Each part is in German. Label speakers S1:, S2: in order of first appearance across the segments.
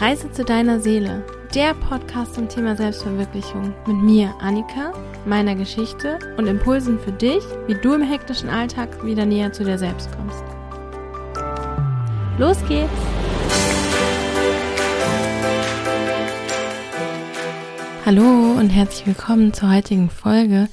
S1: Reise zu deiner Seele, der Podcast zum Thema Selbstverwirklichung mit mir, Annika, meiner Geschichte und Impulsen für dich, wie du im hektischen Alltag wieder näher zu dir selbst kommst. Los geht's! Hallo und herzlich willkommen zur heutigen Folge.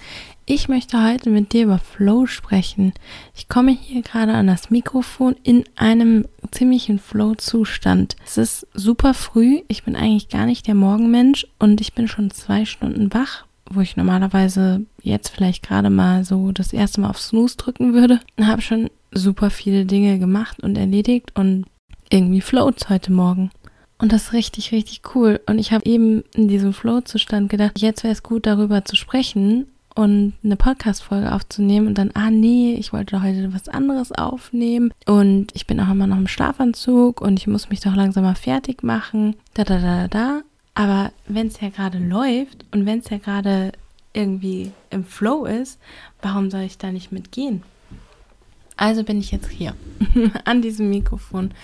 S1: Ich möchte heute mit dir über Flow sprechen. Ich komme hier gerade an das Mikrofon in einem ziemlichen Flow-Zustand. Es ist super früh. Ich bin eigentlich gar nicht der Morgenmensch und ich bin schon zwei Stunden wach, wo ich normalerweise jetzt vielleicht gerade mal so das erste Mal auf Snooze drücken würde. Habe schon super viele Dinge gemacht und erledigt und irgendwie floats heute Morgen. Und das ist richtig, richtig cool. Und ich habe eben in diesem Flow-Zustand gedacht, jetzt wäre es gut, darüber zu sprechen und eine Podcast-Folge aufzunehmen und dann, ah nee, ich wollte heute was anderes aufnehmen und ich bin auch immer noch im Schlafanzug und ich muss mich doch langsam mal fertig machen, da da da da. Aber wenn es ja gerade läuft und wenn es ja gerade irgendwie im Flow ist, warum soll ich da nicht mitgehen? Also bin ich jetzt hier an diesem Mikrofon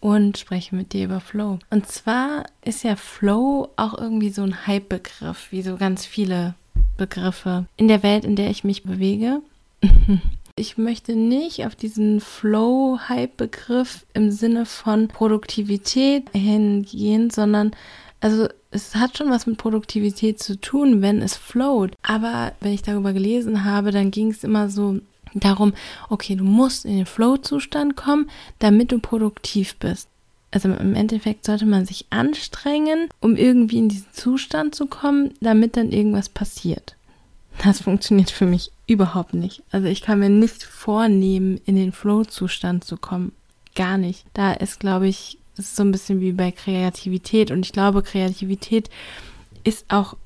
S1: und spreche mit dir über Flow. Und zwar ist ja Flow auch irgendwie so ein Hype-Begriff, wie so ganz viele Begriffe in der Welt, in der ich mich bewege. Ich möchte nicht auf diesen Flow-Hype-Begriff im Sinne von Produktivität hingehen, sondern also es hat schon was mit Produktivität zu tun, wenn es flowt. Aber wenn ich darüber gelesen habe, dann ging es immer so darum, okay, du musst in den Flow-Zustand kommen, damit du produktiv bist. Also im Endeffekt sollte man sich anstrengen, um irgendwie in diesen Zustand zu kommen, damit dann irgendwas passiert. Das funktioniert für mich überhaupt nicht. Also ich kann mir nicht vornehmen, in den Flow-Zustand zu kommen. Gar nicht. Da ist, glaube ich, ist so ein bisschen wie bei Kreativität. Und ich glaube, Kreativität ist auch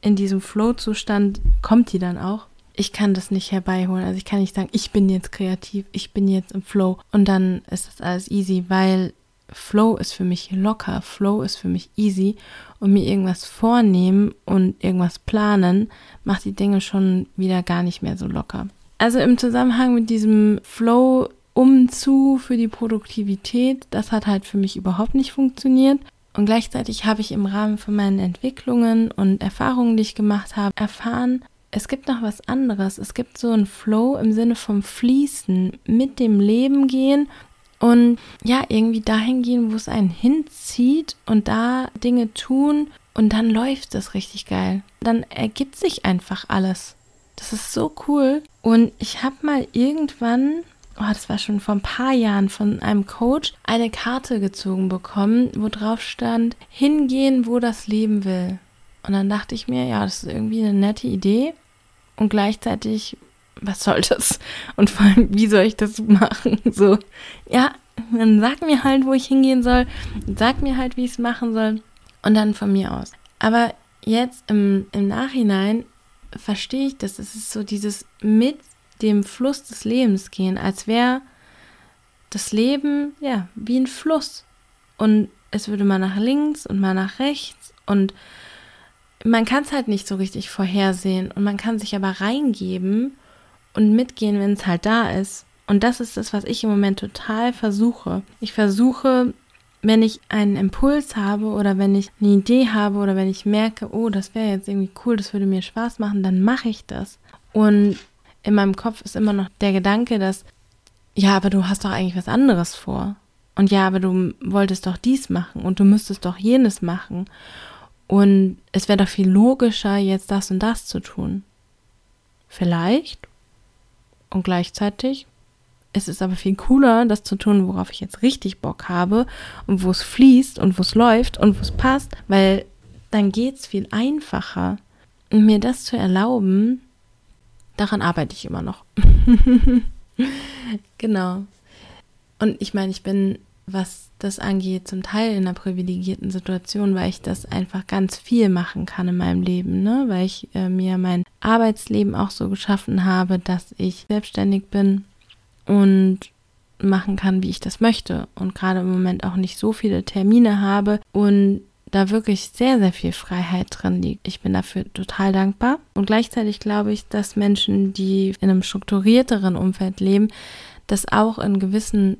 S1: in diesem Flow-Zustand, kommt die dann auch. Ich kann das nicht herbeiholen. Also ich kann nicht sagen, ich bin jetzt kreativ, ich bin jetzt im Flow und dann ist das alles easy, weil Flow ist für mich locker, Flow ist für mich easy und mir irgendwas vornehmen und irgendwas planen, macht die Dinge schon wieder gar nicht mehr so locker. Also im Zusammenhang mit diesem Flow umzu für die Produktivität, das hat halt für mich überhaupt nicht funktioniert. Und gleichzeitig habe ich im Rahmen von meinen Entwicklungen und Erfahrungen, die ich gemacht habe, erfahren, es gibt noch was anderes. Es gibt so einen Flow im Sinne vom Fließen, mit dem Leben gehen und ja, irgendwie dahin gehen, wo es einen hinzieht und da Dinge tun und dann läuft das richtig geil. Dann ergibt sich einfach alles. Das ist so cool. Und ich habe mal irgendwann, oh, das war schon vor ein paar Jahren von einem Coach, eine Karte gezogen bekommen, wo drauf stand, hingehen, wo das Leben will. Und dann dachte ich mir, ja, das ist irgendwie eine nette Idee. Und gleichzeitig was soll das? Und vor allem, wie soll ich das machen? So, ja, dann sag mir halt, wo ich hingehen soll, sag mir halt, wie ich es machen soll und dann von mir aus. Aber jetzt im, im Nachhinein verstehe ich das. Es ist so dieses mit dem Fluss des Lebens gehen, als wäre das Leben, ja, wie ein Fluss. Und es würde mal nach links und mal nach rechts und man kann es halt nicht so richtig vorhersehen und man kann sich aber reingeben und mitgehen, wenn es halt da ist. Und das ist das, was ich im Moment total versuche. Ich versuche, wenn ich einen Impuls habe oder wenn ich eine Idee habe oder wenn ich merke, oh, das wäre jetzt irgendwie cool, das würde mir Spaß machen, dann mache ich das. Und in meinem Kopf ist immer noch der Gedanke, dass, ja, aber du hast doch eigentlich was anderes vor. Und ja, aber du wolltest doch dies machen und du müsstest doch jenes machen. Und es wäre doch viel logischer, jetzt das und das zu tun. Vielleicht und gleichzeitig ist es aber viel cooler, das zu tun, worauf ich jetzt richtig Bock habe und wo es fließt und wo es läuft und wo es passt, weil dann geht es viel einfacher. Und mir das zu erlauben, daran arbeite ich immer noch. genau. Und ich meine, ich bin, was das angeht, zum Teil in einer privilegierten Situation, weil ich das einfach ganz viel machen kann in meinem Leben, ne? Weil ich äh, mir mein Arbeitsleben auch so geschaffen habe, dass ich selbstständig bin und machen kann, wie ich das möchte und gerade im Moment auch nicht so viele Termine habe und da wirklich sehr, sehr viel Freiheit drin liegt. Ich bin dafür total dankbar. Und gleichzeitig glaube ich, dass Menschen, die in einem strukturierteren Umfeld leben, das auch in gewissen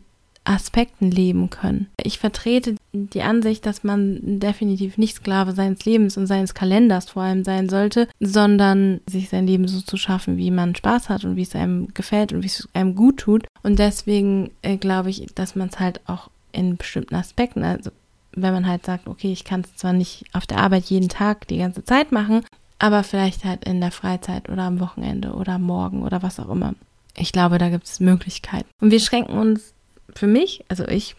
S1: Aspekten leben können. Ich vertrete die Ansicht, dass man definitiv nicht Sklave seines Lebens und seines Kalenders vor allem sein sollte, sondern sich sein Leben so zu schaffen, wie man Spaß hat und wie es einem gefällt und wie es einem gut tut. Und deswegen äh, glaube ich, dass man es halt auch in bestimmten Aspekten, also wenn man halt sagt, okay, ich kann es zwar nicht auf der Arbeit jeden Tag die ganze Zeit machen, aber vielleicht halt in der Freizeit oder am Wochenende oder Morgen oder was auch immer. Ich glaube, da gibt es Möglichkeiten. Und wir schränken uns für mich, also ich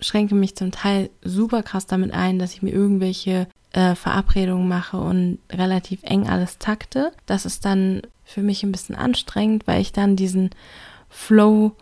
S1: schränke mich zum Teil super krass damit ein, dass ich mir irgendwelche äh, Verabredungen mache und relativ eng alles takte. Das ist dann für mich ein bisschen anstrengend, weil ich dann diesen Flow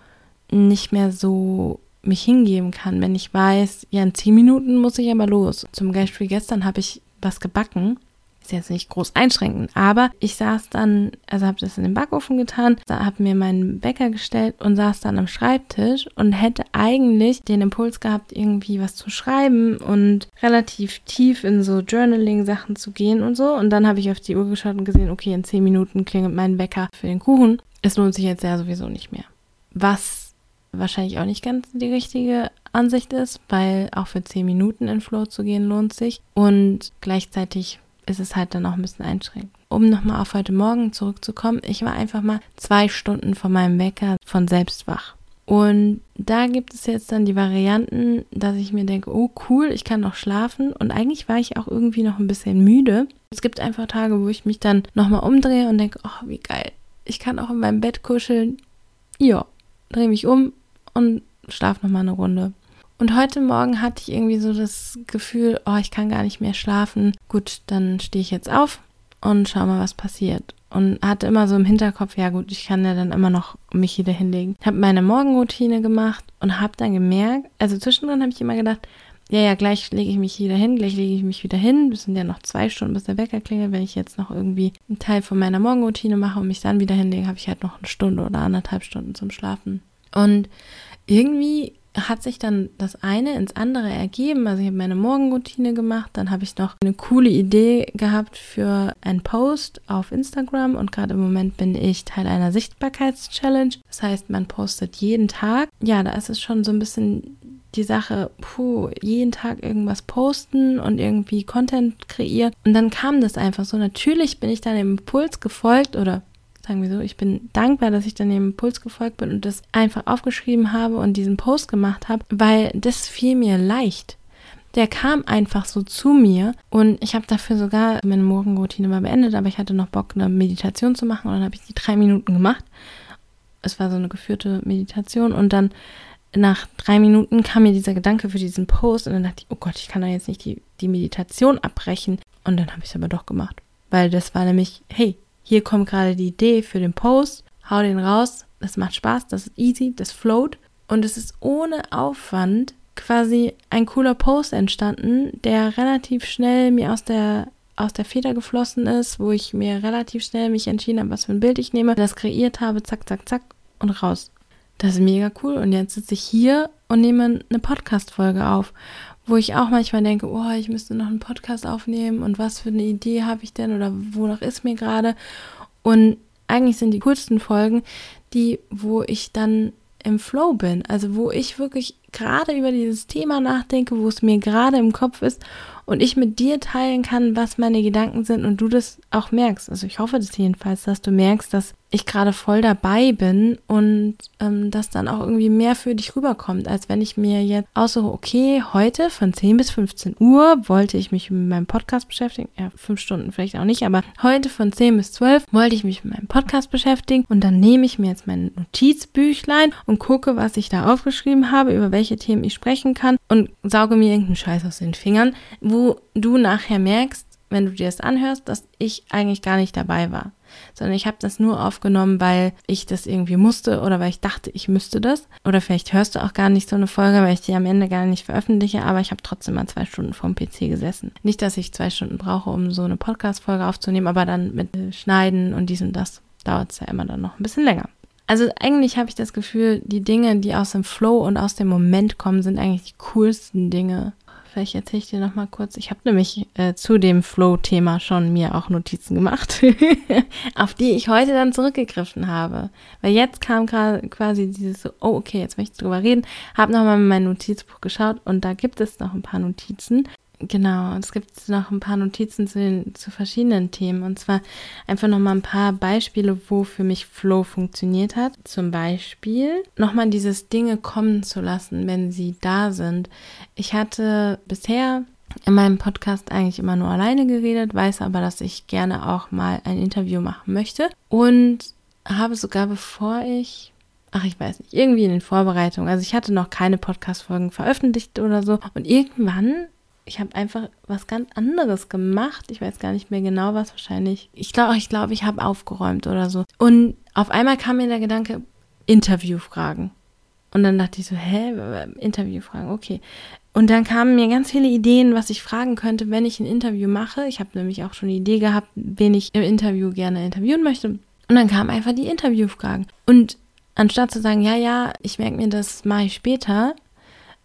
S1: nicht mehr so mich hingeben kann, wenn ich weiß, ja, in zehn Minuten muss ich aber los. Zum Beispiel gestern habe ich was gebacken ist jetzt nicht groß einschränken, aber ich saß dann, also habe das in den Backofen getan, habe mir meinen Bäcker gestellt und saß dann am Schreibtisch und hätte eigentlich den Impuls gehabt, irgendwie was zu schreiben und relativ tief in so Journaling-Sachen zu gehen und so. Und dann habe ich auf die Uhr geschaut und gesehen, okay, in zehn Minuten klingelt mein Bäcker für den Kuchen. Es lohnt sich jetzt ja sowieso nicht mehr. Was wahrscheinlich auch nicht ganz die richtige Ansicht ist, weil auch für zehn Minuten in Flow zu gehen lohnt sich. Und gleichzeitig ist es halt dann auch ein bisschen einschränkend. Um nochmal auf heute Morgen zurückzukommen, ich war einfach mal zwei Stunden vor meinem Wecker von selbst wach. Und da gibt es jetzt dann die Varianten, dass ich mir denke, oh cool, ich kann noch schlafen. Und eigentlich war ich auch irgendwie noch ein bisschen müde. Es gibt einfach Tage, wo ich mich dann nochmal umdrehe und denke, oh, wie geil. Ich kann auch in meinem Bett kuscheln. Ja, drehe mich um und schlafe nochmal eine Runde. Und heute Morgen hatte ich irgendwie so das Gefühl, oh, ich kann gar nicht mehr schlafen. Gut, dann stehe ich jetzt auf und schau mal, was passiert. Und hatte immer so im Hinterkopf, ja gut, ich kann ja dann immer noch mich wieder hinlegen. Habe meine Morgenroutine gemacht und habe dann gemerkt, also zwischendrin habe ich immer gedacht, ja, ja, gleich lege ich mich wieder hin, gleich lege ich mich wieder hin. Es sind ja noch zwei Stunden, bis der Wecker klingelt. Wenn ich jetzt noch irgendwie einen Teil von meiner Morgenroutine mache und mich dann wieder hinlege, habe ich halt noch eine Stunde oder anderthalb Stunden zum Schlafen. Und irgendwie hat sich dann das eine ins andere ergeben. Also ich habe meine Morgenroutine gemacht, dann habe ich noch eine coole Idee gehabt für einen Post auf Instagram und gerade im Moment bin ich Teil einer Sichtbarkeitschallenge. Das heißt, man postet jeden Tag. Ja, da ist es schon so ein bisschen die Sache, puh, jeden Tag irgendwas posten und irgendwie Content kreieren. Und dann kam das einfach so. Natürlich bin ich dann im Impuls gefolgt oder sagen wir so, ich bin dankbar, dass ich dann dem Impuls gefolgt bin und das einfach aufgeschrieben habe und diesen Post gemacht habe, weil das fiel mir leicht. Der kam einfach so zu mir und ich habe dafür sogar meine Morgenroutine mal beendet, aber ich hatte noch Bock, eine Meditation zu machen und dann habe ich die drei Minuten gemacht. Es war so eine geführte Meditation und dann nach drei Minuten kam mir dieser Gedanke für diesen Post und dann dachte ich, oh Gott, ich kann doch jetzt nicht die, die Meditation abbrechen. Und dann habe ich es aber doch gemacht. Weil das war nämlich, hey, hier kommt gerade die Idee für den Post, hau den raus, das macht Spaß, das ist easy, das float und es ist ohne Aufwand quasi ein cooler Post entstanden, der relativ schnell mir aus der aus der Feder geflossen ist, wo ich mir relativ schnell mich entschieden habe, was für ein Bild ich nehme, das kreiert habe, zack, zack, zack und raus. Das ist mega cool. Und jetzt sitze ich hier und nehme eine Podcast-Folge auf wo ich auch manchmal denke, oh, ich müsste noch einen Podcast aufnehmen und was für eine Idee habe ich denn oder wonach ist mir gerade. Und eigentlich sind die coolsten Folgen die, wo ich dann im Flow bin, also wo ich wirklich gerade über dieses Thema nachdenke, wo es mir gerade im Kopf ist und ich mit dir teilen kann, was meine Gedanken sind und du das auch merkst. Also ich hoffe das jedenfalls, dass du merkst, dass ich gerade voll dabei bin und ähm, dass dann auch irgendwie mehr für dich rüberkommt, als wenn ich mir jetzt aussuche, okay, heute von 10 bis 15 Uhr wollte ich mich mit meinem Podcast beschäftigen. Ja, fünf Stunden vielleicht auch nicht, aber heute von 10 bis 12 wollte ich mich mit meinem Podcast beschäftigen und dann nehme ich mir jetzt mein Notizbüchlein und gucke, was ich da aufgeschrieben habe, über welche Themen ich sprechen kann und sauge mir irgendeinen Scheiß aus den Fingern, wo du nachher merkst, wenn du dir das anhörst, dass ich eigentlich gar nicht dabei war sondern ich habe das nur aufgenommen, weil ich das irgendwie musste oder weil ich dachte, ich müsste das. Oder vielleicht hörst du auch gar nicht so eine Folge, weil ich die am Ende gar nicht veröffentliche, aber ich habe trotzdem mal zwei Stunden vorm PC gesessen. Nicht, dass ich zwei Stunden brauche, um so eine Podcast-Folge aufzunehmen, aber dann mit Schneiden und dies und das dauert es ja immer dann noch ein bisschen länger. Also eigentlich habe ich das Gefühl, die Dinge, die aus dem Flow und aus dem Moment kommen, sind eigentlich die coolsten Dinge vielleicht erzähle ich dir noch mal kurz. Ich habe nämlich äh, zu dem Flow-Thema schon mir auch Notizen gemacht, auf die ich heute dann zurückgegriffen habe. Weil jetzt kam gerade quasi dieses so, oh okay, jetzt möchte ich drüber reden. Habe nochmal in mein Notizbuch geschaut und da gibt es noch ein paar Notizen. Genau, und es gibt noch ein paar Notizen zu, den, zu verschiedenen Themen. Und zwar einfach nochmal ein paar Beispiele, wo für mich Flow funktioniert hat. Zum Beispiel nochmal dieses Dinge kommen zu lassen, wenn sie da sind. Ich hatte bisher in meinem Podcast eigentlich immer nur alleine geredet, weiß aber, dass ich gerne auch mal ein Interview machen möchte. Und habe sogar bevor ich ach, ich weiß nicht, irgendwie in den Vorbereitungen. Also ich hatte noch keine Podcast-Folgen veröffentlicht oder so. Und irgendwann ich habe einfach was ganz anderes gemacht. Ich weiß gar nicht mehr genau was wahrscheinlich. Ich glaube, ich glaube, ich habe aufgeräumt oder so. Und auf einmal kam mir der Gedanke Interviewfragen. Und dann dachte ich so, hä, Interviewfragen, okay. Und dann kamen mir ganz viele Ideen, was ich fragen könnte, wenn ich ein Interview mache. Ich habe nämlich auch schon eine Idee gehabt, wen ich im Interview gerne interviewen möchte. Und dann kamen einfach die Interviewfragen. Und anstatt zu sagen, ja, ja, ich merke mir das mache ich später,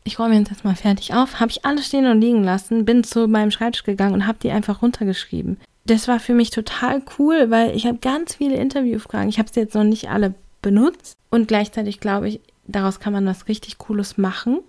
S1: ich räume jetzt mal fertig auf, habe ich alles stehen und liegen lassen, bin zu meinem Schreibtisch gegangen und habe die einfach runtergeschrieben. Das war für mich total cool, weil ich habe ganz viele Interviewfragen. Ich habe sie jetzt noch nicht alle benutzt und gleichzeitig glaube ich, daraus kann man was richtig Cooles machen.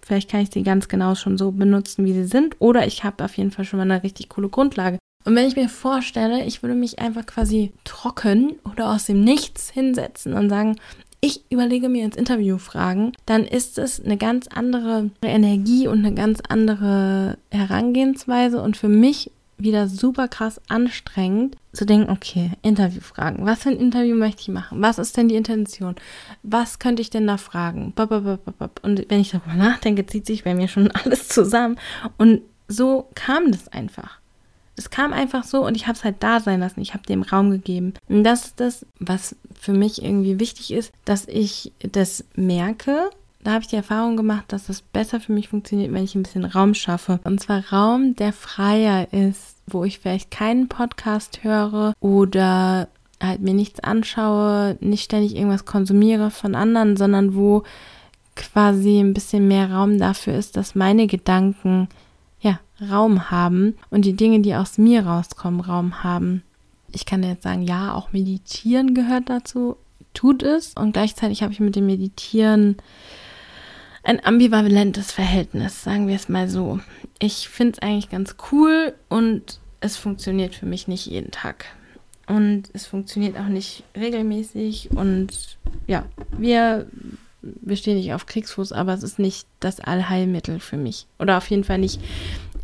S1: Vielleicht kann ich sie ganz genau schon so benutzen, wie sie sind, oder ich habe auf jeden Fall schon mal eine richtig coole Grundlage. Und wenn ich mir vorstelle, ich würde mich einfach quasi trocken oder aus dem Nichts hinsetzen und sagen, ich überlege mir ins Interview Fragen, dann ist es eine ganz andere Energie und eine ganz andere Herangehensweise und für mich wieder super krass anstrengend zu denken, okay, Interviewfragen. Was für ein Interview möchte ich machen? Was ist denn die Intention? Was könnte ich denn da fragen? Und wenn ich darüber nachdenke, zieht sich bei mir schon alles zusammen. Und so kam das einfach. Es kam einfach so und ich habe es halt da sein lassen. Ich habe dem Raum gegeben. Und das ist das, was für mich irgendwie wichtig ist, dass ich das merke. Da habe ich die Erfahrung gemacht, dass das besser für mich funktioniert, wenn ich ein bisschen Raum schaffe. Und zwar Raum, der freier ist, wo ich vielleicht keinen Podcast höre oder halt mir nichts anschaue, nicht ständig irgendwas konsumiere von anderen, sondern wo quasi ein bisschen mehr Raum dafür ist, dass meine Gedanken Raum haben und die Dinge, die aus mir rauskommen, Raum haben. Ich kann jetzt sagen, ja, auch Meditieren gehört dazu, tut es. Und gleichzeitig habe ich mit dem Meditieren ein ambivalentes Verhältnis, sagen wir es mal so. Ich finde es eigentlich ganz cool und es funktioniert für mich nicht jeden Tag. Und es funktioniert auch nicht regelmäßig. Und ja, wir, wir stehen nicht auf Kriegsfuß, aber es ist nicht das Allheilmittel für mich. Oder auf jeden Fall nicht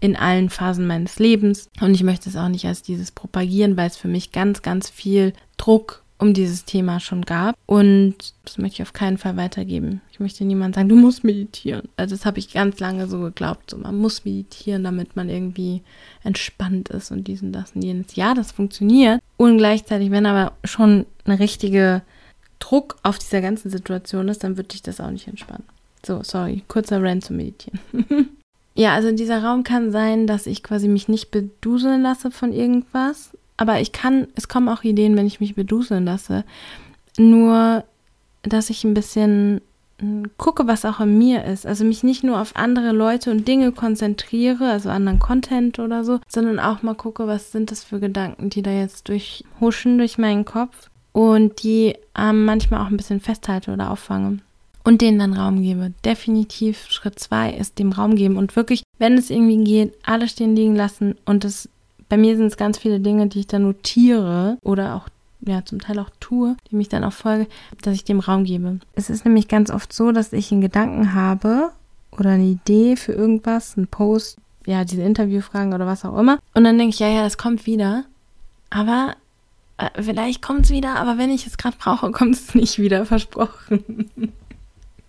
S1: in allen Phasen meines Lebens. Und ich möchte es auch nicht als dieses propagieren, weil es für mich ganz, ganz viel Druck um dieses Thema schon gab. Und das möchte ich auf keinen Fall weitergeben. Ich möchte niemand sagen, du musst meditieren. Also das habe ich ganz lange so geglaubt. So, man muss meditieren, damit man irgendwie entspannt ist und diesen, das und jenes. Ja, das funktioniert. Und gleichzeitig, wenn aber schon eine richtige Druck auf dieser ganzen Situation ist, dann würde ich das auch nicht entspannen. So, sorry, kurzer Rant zu meditieren. Ja, also dieser Raum kann sein, dass ich quasi mich nicht beduseln lasse von irgendwas. Aber ich kann, es kommen auch Ideen, wenn ich mich beduseln lasse. Nur, dass ich ein bisschen hm, gucke, was auch in mir ist. Also mich nicht nur auf andere Leute und Dinge konzentriere, also anderen Content oder so, sondern auch mal gucke, was sind das für Gedanken, die da jetzt durchhuschen durch meinen Kopf und die ähm, manchmal auch ein bisschen festhalte oder auffange und denen dann Raum gebe. Definitiv Schritt zwei ist dem Raum geben und wirklich, wenn es irgendwie geht, alles stehen liegen lassen und es bei mir sind es ganz viele Dinge, die ich dann notiere oder auch ja, zum Teil auch tue, die mich dann auch folge, dass ich dem Raum gebe. Es ist nämlich ganz oft so, dass ich einen Gedanken habe oder eine Idee für irgendwas, einen Post, ja, diese Interviewfragen oder was auch immer. Und dann denke ich, ja, ja, das kommt wieder. Aber äh, vielleicht kommt es wieder, aber wenn ich es gerade brauche, kommt es nicht wieder, versprochen.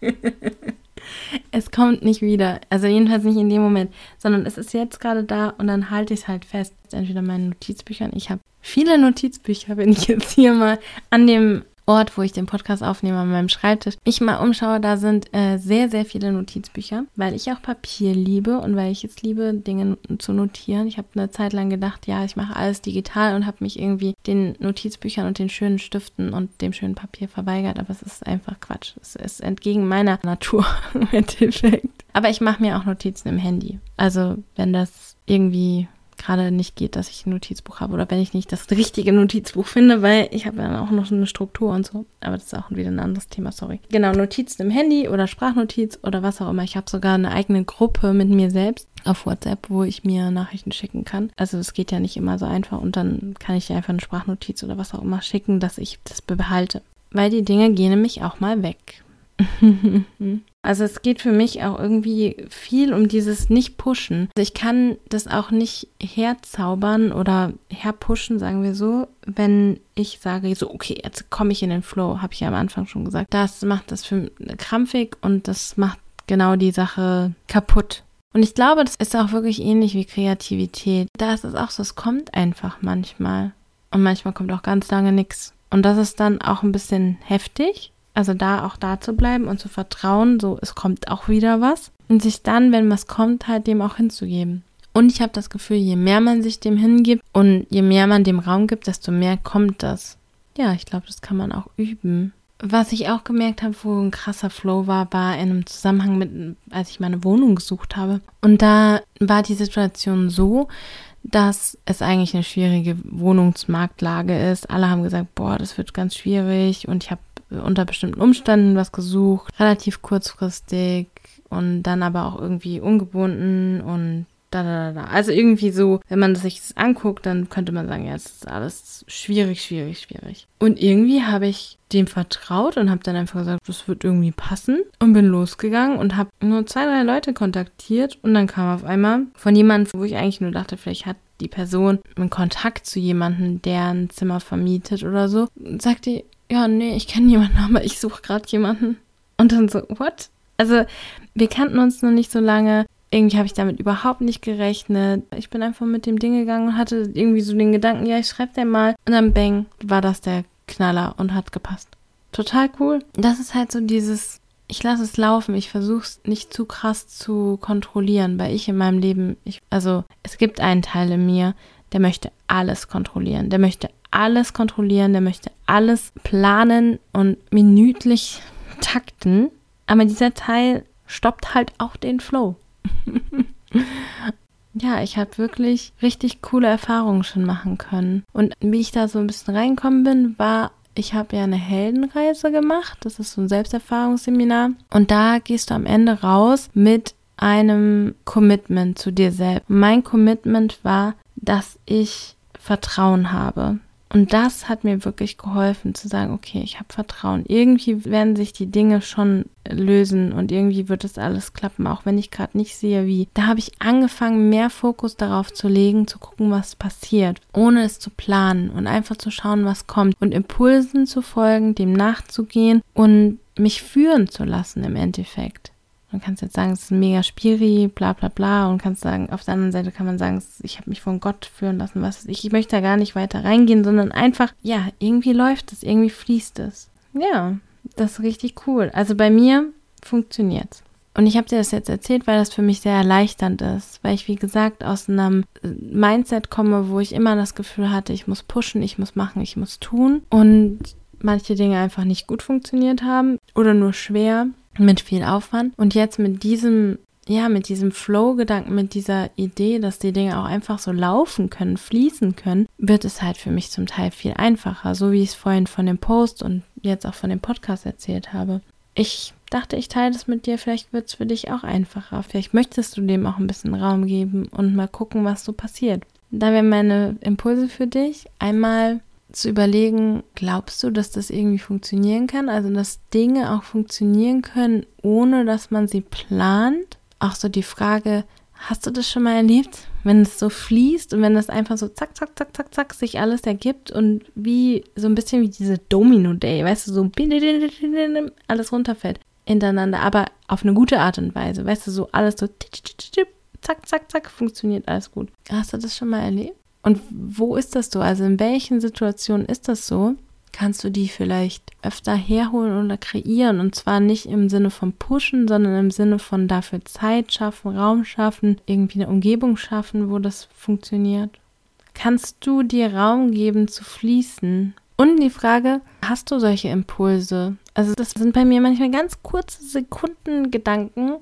S1: es kommt nicht wieder. Also jedenfalls nicht in dem Moment, sondern es ist jetzt gerade da und dann halte ich es halt fest. Entweder meine Notizbüchern. Ich habe viele Notizbücher, wenn ich jetzt hier mal an dem Ort, wo ich den Podcast aufnehme, an meinem Schreibtisch, mich mal umschaue, da sind äh, sehr, sehr viele Notizbücher, weil ich auch Papier liebe und weil ich es liebe, Dinge zu notieren. Ich habe eine Zeit lang gedacht, ja, ich mache alles digital und habe mich irgendwie den Notizbüchern und den schönen Stiften und dem schönen Papier verweigert, aber es ist einfach Quatsch. Es ist entgegen meiner Natur im Endeffekt. Aber ich mache mir auch Notizen im Handy. Also wenn das irgendwie gerade nicht geht, dass ich ein Notizbuch habe oder wenn ich nicht das richtige Notizbuch finde, weil ich habe ja auch noch eine Struktur und so. Aber das ist auch wieder ein anderes Thema, sorry. Genau, Notizen im Handy oder Sprachnotiz oder was auch immer. Ich habe sogar eine eigene Gruppe mit mir selbst auf WhatsApp, wo ich mir Nachrichten schicken kann. Also es geht ja nicht immer so einfach und dann kann ich einfach eine Sprachnotiz oder was auch immer schicken, dass ich das behalte. Weil die Dinge gehen nämlich auch mal weg. Also es geht für mich auch irgendwie viel um dieses Nicht-Pushen. Also ich kann das auch nicht herzaubern oder herpushen, sagen wir so, wenn ich sage, so, okay, jetzt komme ich in den Flow, habe ich ja am Anfang schon gesagt. Das macht das für krampfig und das macht genau die Sache kaputt. Und ich glaube, das ist auch wirklich ähnlich wie Kreativität. Da ist es auch so, es kommt einfach manchmal. Und manchmal kommt auch ganz lange nichts. Und das ist dann auch ein bisschen heftig, also da auch da zu bleiben und zu vertrauen, so es kommt auch wieder was. Und sich dann, wenn was kommt, halt dem auch hinzugeben. Und ich habe das Gefühl, je mehr man sich dem hingibt und je mehr man dem Raum gibt, desto mehr kommt das. Ja, ich glaube, das kann man auch üben. Was ich auch gemerkt habe, wo ein krasser Flow war, war in einem Zusammenhang mit, als ich meine Wohnung gesucht habe. Und da war die Situation so, dass es eigentlich eine schwierige Wohnungsmarktlage ist. Alle haben gesagt, boah, das wird ganz schwierig. Und ich habe unter bestimmten Umständen was gesucht, relativ kurzfristig und dann aber auch irgendwie ungebunden und da, da, da. Also irgendwie so, wenn man sich das anguckt, dann könnte man sagen, ja, es ist alles schwierig, schwierig, schwierig. Und irgendwie habe ich dem vertraut und habe dann einfach gesagt, das wird irgendwie passen und bin losgegangen und habe nur zwei, drei Leute kontaktiert und dann kam auf einmal von jemandem, wo ich eigentlich nur dachte, vielleicht hat die Person einen Kontakt zu jemandem, der ein Zimmer vermietet oder so, sagt die, ja, nee, ich kenne jemanden, aber ich suche gerade jemanden. Und dann so, what? Also, wir kannten uns noch nicht so lange. Irgendwie habe ich damit überhaupt nicht gerechnet. Ich bin einfach mit dem Ding gegangen und hatte irgendwie so den Gedanken, ja, ich schreibe dir mal. Und dann bang, war das der Knaller und hat gepasst. Total cool. Das ist halt so dieses, ich lasse es laufen. Ich versuche es nicht zu krass zu kontrollieren, weil ich in meinem Leben, ich, also es gibt einen Teil in mir, der möchte alles kontrollieren. Der möchte alles kontrollieren, der möchte alles planen und minütlich takten. Aber dieser Teil stoppt halt auch den Flow. ja, ich habe wirklich richtig coole Erfahrungen schon machen können. Und wie ich da so ein bisschen reinkommen bin, war, ich habe ja eine Heldenreise gemacht. Das ist so ein Selbsterfahrungsseminar. Und da gehst du am Ende raus mit einem Commitment zu dir selbst. Mein Commitment war, dass ich Vertrauen habe. Und das hat mir wirklich geholfen zu sagen, okay, ich habe Vertrauen. Irgendwie werden sich die Dinge schon lösen und irgendwie wird es alles klappen, auch wenn ich gerade nicht sehe, wie. Da habe ich angefangen, mehr Fokus darauf zu legen, zu gucken, was passiert, ohne es zu planen und einfach zu schauen, was kommt und Impulsen zu folgen, dem nachzugehen und mich führen zu lassen im Endeffekt. Man kann jetzt sagen, es ist mega spiri, bla bla bla. Und kannst sagen, auf der anderen Seite kann man sagen, ich habe mich von Gott führen lassen, was ich. Ich möchte da gar nicht weiter reingehen, sondern einfach, ja, irgendwie läuft es, irgendwie fließt es. Ja, das ist richtig cool. Also bei mir funktioniert's. Und ich habe dir das jetzt erzählt, weil das für mich sehr erleichternd ist, weil ich, wie gesagt, aus einem Mindset komme, wo ich immer das Gefühl hatte, ich muss pushen, ich muss machen, ich muss tun und manche Dinge einfach nicht gut funktioniert haben oder nur schwer mit viel Aufwand. Und jetzt mit diesem, ja, mit diesem Flow-Gedanken, mit dieser Idee, dass die Dinge auch einfach so laufen können, fließen können, wird es halt für mich zum Teil viel einfacher, so wie ich es vorhin von dem Post und jetzt auch von dem Podcast erzählt habe. Ich dachte, ich teile das mit dir, vielleicht wird es für dich auch einfacher. Vielleicht möchtest du dem auch ein bisschen Raum geben und mal gucken, was so passiert. Da wären meine Impulse für dich. Einmal zu überlegen, glaubst du, dass das irgendwie funktionieren kann? Also, dass Dinge auch funktionieren können, ohne dass man sie plant? Auch so die Frage, hast du das schon mal erlebt? Wenn es so fließt und wenn das einfach so zack, zack, zack, zack, zack sich alles ergibt und wie so ein bisschen wie diese Domino-Day, weißt du, so alles runterfällt hintereinander, aber auf eine gute Art und Weise, weißt du, so alles so zack, zack, zack, funktioniert alles gut. Hast du das schon mal erlebt? Und wo ist das so? Also in welchen Situationen ist das so? Kannst du die vielleicht öfter herholen oder kreieren? Und zwar nicht im Sinne von pushen, sondern im Sinne von dafür Zeit schaffen, Raum schaffen, irgendwie eine Umgebung schaffen, wo das funktioniert. Kannst du dir Raum geben zu fließen? Und die Frage, hast du solche Impulse? Also das sind bei mir manchmal ganz kurze Sekundengedanken,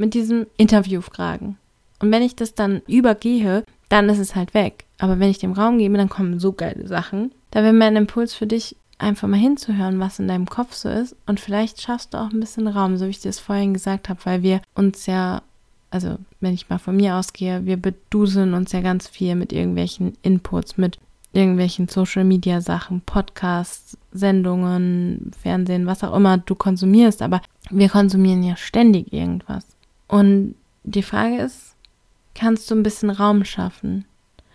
S1: mit diesem Interviewfragen. Und wenn ich das dann übergehe, dann ist es halt weg. Aber wenn ich dem Raum gebe, dann kommen so geile Sachen. Da wäre mein Impuls für dich, einfach mal hinzuhören, was in deinem Kopf so ist. Und vielleicht schaffst du auch ein bisschen Raum, so wie ich dir das vorhin gesagt habe, weil wir uns ja, also wenn ich mal von mir ausgehe, wir beduseln uns ja ganz viel mit irgendwelchen Inputs, mit irgendwelchen Social Media Sachen, Podcasts, Sendungen, Fernsehen, was auch immer du konsumierst, aber wir konsumieren ja ständig irgendwas. Und die Frage ist, kannst du ein bisschen Raum schaffen?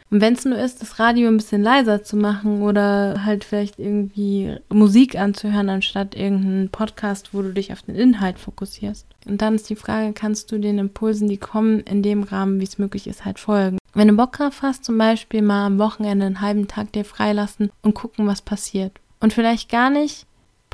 S1: Und wenn es nur ist, das Radio ein bisschen leiser zu machen oder halt vielleicht irgendwie Musik anzuhören, anstatt irgendeinen Podcast, wo du dich auf den Inhalt fokussierst. Und dann ist die Frage, kannst du den Impulsen, die kommen, in dem Rahmen, wie es möglich ist, halt folgen. Wenn du Bock drauf hast, zum Beispiel mal am Wochenende einen halben Tag dir freilassen und gucken, was passiert. Und vielleicht gar nicht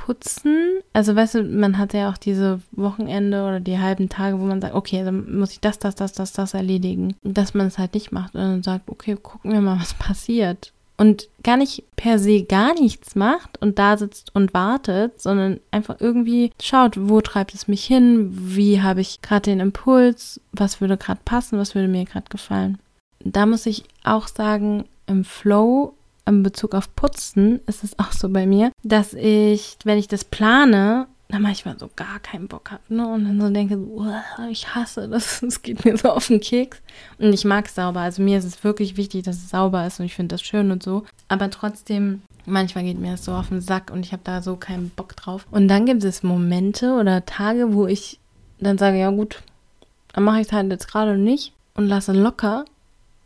S1: putzen. Also weißt du, man hat ja auch diese Wochenende oder die halben Tage, wo man sagt, okay, dann muss ich das, das, das, das, das erledigen. Dass man es halt nicht macht und dann sagt, okay, gucken wir mal, was passiert. Und gar nicht per se gar nichts macht und da sitzt und wartet, sondern einfach irgendwie schaut, wo treibt es mich hin, wie habe ich gerade den Impuls, was würde gerade passen, was würde mir gerade gefallen. Da muss ich auch sagen, im Flow in Bezug auf Putzen ist es auch so bei mir, dass ich, wenn ich das plane, dann manchmal so gar keinen Bock habe, ne? Und dann so denke, ich hasse das, es geht mir so auf den Keks. Und ich mag es sauber. Also mir ist es wirklich wichtig, dass es sauber ist und ich finde das schön und so. Aber trotzdem, manchmal geht mir das so auf den Sack und ich habe da so keinen Bock drauf. Und dann gibt es Momente oder Tage, wo ich dann sage, ja gut, dann mache ich es halt jetzt gerade nicht und lasse locker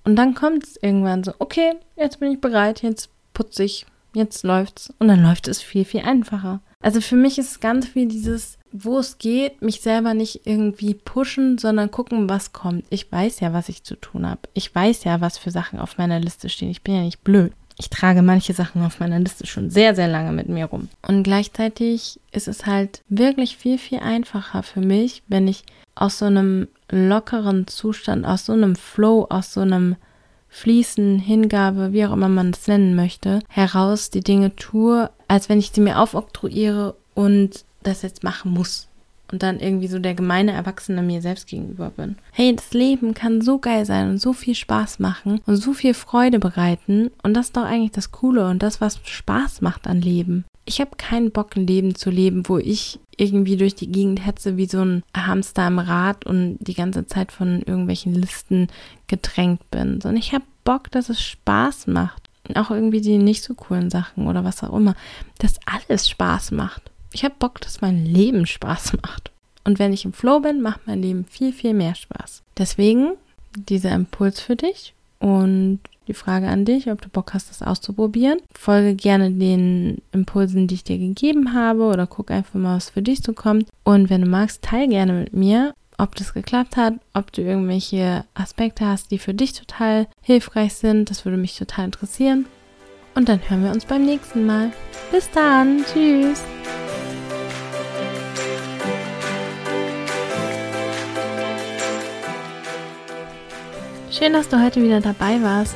S1: und dann kommt es irgendwann so, okay, jetzt bin ich bereit, jetzt putze ich, jetzt läuft's. Und dann läuft es viel, viel einfacher. Also für mich ist es ganz viel dieses, wo es geht, mich selber nicht irgendwie pushen, sondern gucken, was kommt. Ich weiß ja, was ich zu tun habe. Ich weiß ja, was für Sachen auf meiner Liste stehen. Ich bin ja nicht blöd. Ich trage manche Sachen auf meiner Liste schon sehr, sehr lange mit mir rum. Und gleichzeitig ist es halt wirklich viel, viel einfacher für mich, wenn ich aus so einem lockeren Zustand, aus so einem Flow, aus so einem Fließen, Hingabe, wie auch immer man es nennen möchte, heraus die Dinge tue, als wenn ich sie mir aufoktroyiere und das jetzt machen muss. Und dann irgendwie so der gemeine Erwachsene mir selbst gegenüber bin. Hey, das Leben kann so geil sein und so viel Spaß machen und so viel Freude bereiten. Und das ist doch eigentlich das Coole und das, was Spaß macht an Leben ich habe keinen Bock, ein Leben zu leben, wo ich irgendwie durch die Gegend hetze wie so ein Hamster im Rad und die ganze Zeit von irgendwelchen Listen gedrängt bin, sondern ich habe Bock, dass es Spaß macht. Auch irgendwie die nicht so coolen Sachen oder was auch immer, dass alles Spaß macht. Ich habe Bock, dass mein Leben Spaß macht. Und wenn ich im Flow bin, macht mein Leben viel, viel mehr Spaß. Deswegen dieser Impuls für dich und die Frage an dich, ob du Bock hast, das auszuprobieren. Folge gerne den Impulsen, die ich dir gegeben habe oder guck einfach mal, was für dich so kommt. Und wenn du magst, teile gerne mit mir, ob das geklappt hat, ob du irgendwelche Aspekte hast, die für dich total hilfreich sind. Das würde mich total interessieren. Und dann hören wir uns beim nächsten Mal. Bis dann. Tschüss. Schön, dass du heute wieder dabei warst.